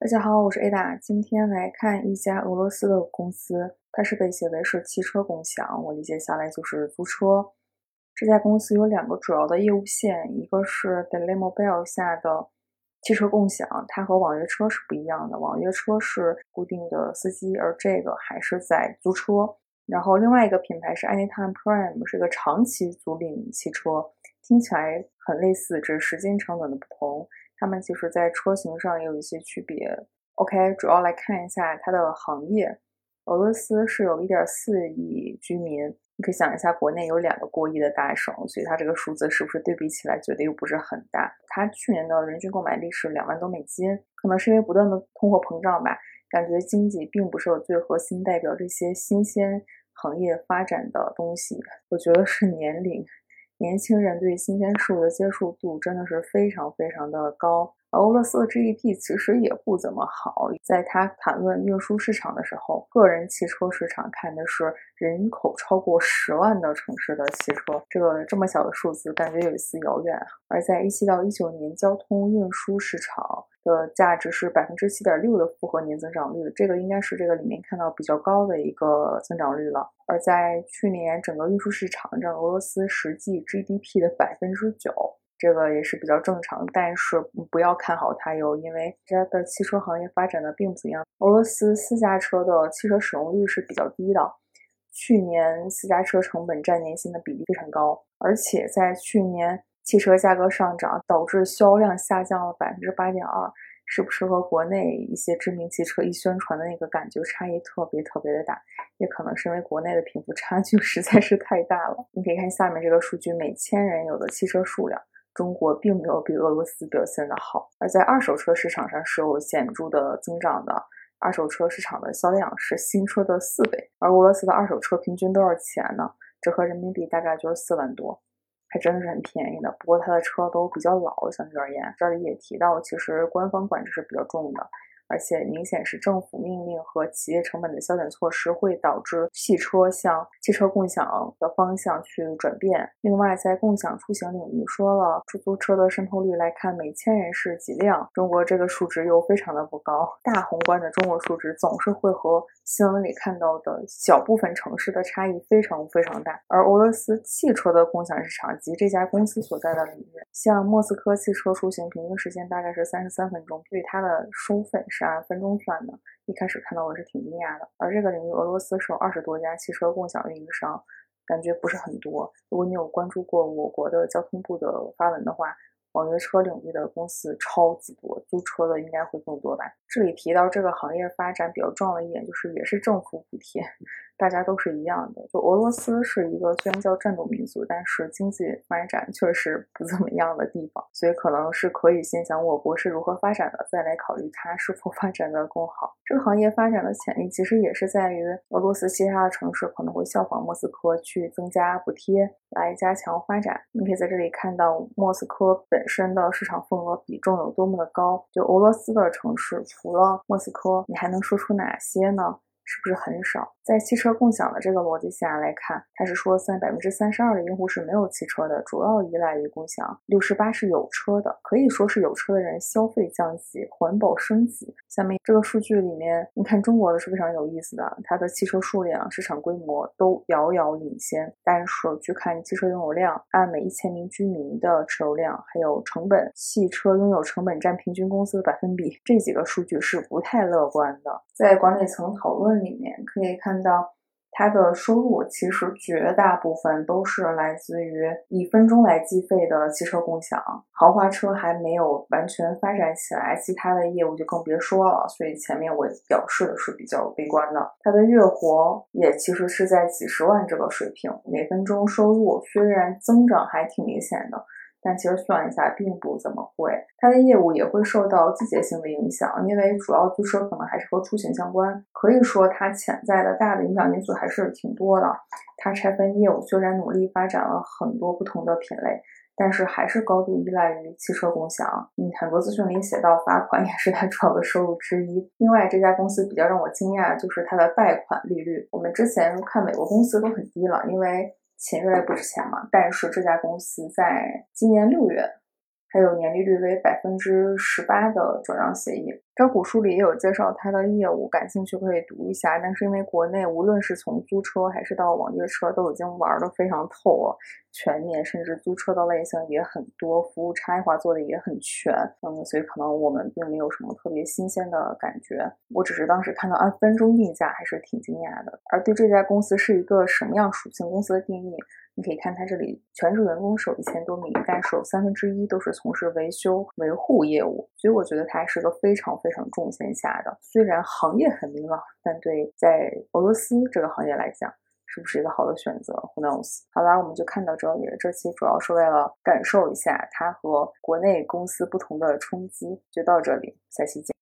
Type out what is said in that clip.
大家好，我是 Ada，今天来看一家俄罗斯的公司，它是被写为是汽车共享，我理解下来就是租车。这家公司有两个主要的业务线，一个是 Delimobile 下的汽车共享，它和网约车是不一样的，网约车是固定的司机，而这个还是在租车。然后另外一个品牌是 Anytime Prime，是一个长期租赁汽车，听起来很类似，只是时间长短的不同。它们其实，在车型上也有一些区别。OK，主要来看一下它的行业。俄罗斯是有1.4亿居民，你可以想一下，国内有两个过亿的大省，所以它这个数字是不是对比起来觉得又不是很大？它去年的人均购买力是两万多美金，可能是因为不断的通货膨胀吧，感觉经济并不是最核心代表这些新鲜行业发展的东西。我觉得是年龄。年轻人对新鲜事物的接受度真的是非常非常的高。俄罗斯的 GDP 其实也不怎么好，在他谈论运输市场的时候，个人汽车市场看的是人口超过十万的城市的汽车，这个这么小的数字感觉有一丝遥远。而在一七到一九年，交通运输市场。的价值是百分之七点六的复合年增长率，这个应该是这个里面看到比较高的一个增长率了。而在去年整个运输市场占俄罗斯实际 GDP 的百分之九，这个也是比较正常。但是不要看好它哟，因为它的汽车行业发展的并不怎样。俄罗斯私家车的汽车使用率是比较低的，去年私家车成本占年薪的比例非常高，而且在去年。汽车价格上涨导致销量下降了百分之八点二，是不是和国内一些知名汽车一宣传的那个感觉差异特别特别的大？也可能是因为国内的贫富差距实在是太大了。你可以看下面这个数据，每千人有的汽车数量，中国并没有比俄罗斯表现的好。而在二手车市场上是有显著的增长的，二手车市场的销量是新车的四倍，而俄罗斯的二手车平均多少钱呢？折合人民币大概就是四万多。还真的是很便宜的，不过它的车都比较老，相对而言，这里也提到，其实官方管制是比较重的。而且明显是政府命令和企业成本的削减措施会导致汽车向汽车共享的方向去转变。另外，在共享出行领域，说了出租车的渗透率来看，每千人是几辆？中国这个数值又非常的不高。大宏观的中国数值总是会和新闻里看到的小部分城市的差异非常非常大。而俄罗斯汽车的共享市场及这家公司所在的领域，像莫斯科汽车出行平均时间大概是三十三分钟，对它的收费是。是按分钟算的，一开始看到我是挺惊讶的。而这个领域，俄罗斯是有二十多家汽车共享运营商，感觉不是很多。如果你有关注过我国的交通部的发文的话，网约车领域的公司超级多，租车的应该会更多吧。这里提到这个行业发展比较重要的一点，就是也是政府补贴。大家都是一样的，就俄罗斯是一个虽然叫战斗民族，但是经济发展确实不怎么样的地方，所以可能是可以先想我国是如何发展的，再来考虑它是否发展的更好。这个行业发展的潜力其实也是在于俄罗斯其他的城市可能会效仿莫斯科去增加补贴来加强发展。你可以在这里看到莫斯科本身的市场份额比重有多么的高。就俄罗斯的城市，除了莫斯科，你还能说出哪些呢？是不是很少？在汽车共享的这个逻辑下来看，它是说在百分之三十二的用户是没有汽车的，主要依赖于共享；六十八是有车的，可以说是有车的人消费降级，环保升级。下面这个数据里面，你看中国的是非常有意思的，它的汽车数量、市场规模都遥遥领先，但是去看汽车拥有量，按每一千名居民的持有量，还有成本，汽车拥有成本占平均工资的百分比，这几个数据是不太乐观的。在管理层讨论。里面可以看到，它的收入其实绝大部分都是来自于以分钟来计费的汽车共享，豪华车还没有完全发展起来，其他的业务就更别说了。所以前面我表示的是比较悲观的。它的月活也其实是在几十万这个水平，每分钟收入虽然增长还挺明显的。但其实算一下，并不怎么会。它的业务也会受到季节性的影响，因为主要租车可能还是和出行相关。可以说，它潜在的大的影响因素还是挺多的。它拆分业务虽然努力发展了很多不同的品类，但是还是高度依赖于汽车共享。嗯，很多资讯里写到罚款也是它主要的收入之一。另外，这家公司比较让我惊讶就是它的贷款利率。我们之前看美国公司都很低了，因为。钱越来越不值钱嘛，但是这家公司在今年六月还有年利率为百分之十八的转让协议，招股书里也有介绍它的业务，感兴趣可以读一下。但是因为国内无论是从租车还是到网约车，都已经玩得非常透了，全面，甚至租车的类型也很多，服务差异化做的也很全。嗯，所以可能我们并没有什么特别新鲜的感觉。我只是当时看到按分钟定价，还是挺惊讶的。而对这家公司是一个什么样属性公司的定义？你可以看它这里，全职员工是有一千多名，但是有三分之一都是从事维修维护业务，所以我觉得它是个非常非常重线下的。虽然行业很明朗，但对在俄罗斯这个行业来讲，是不是一个好的选择？Who knows？好啦，我们就看到这里。这期主要是为了感受一下它和国内公司不同的冲击，就到这里，下期见。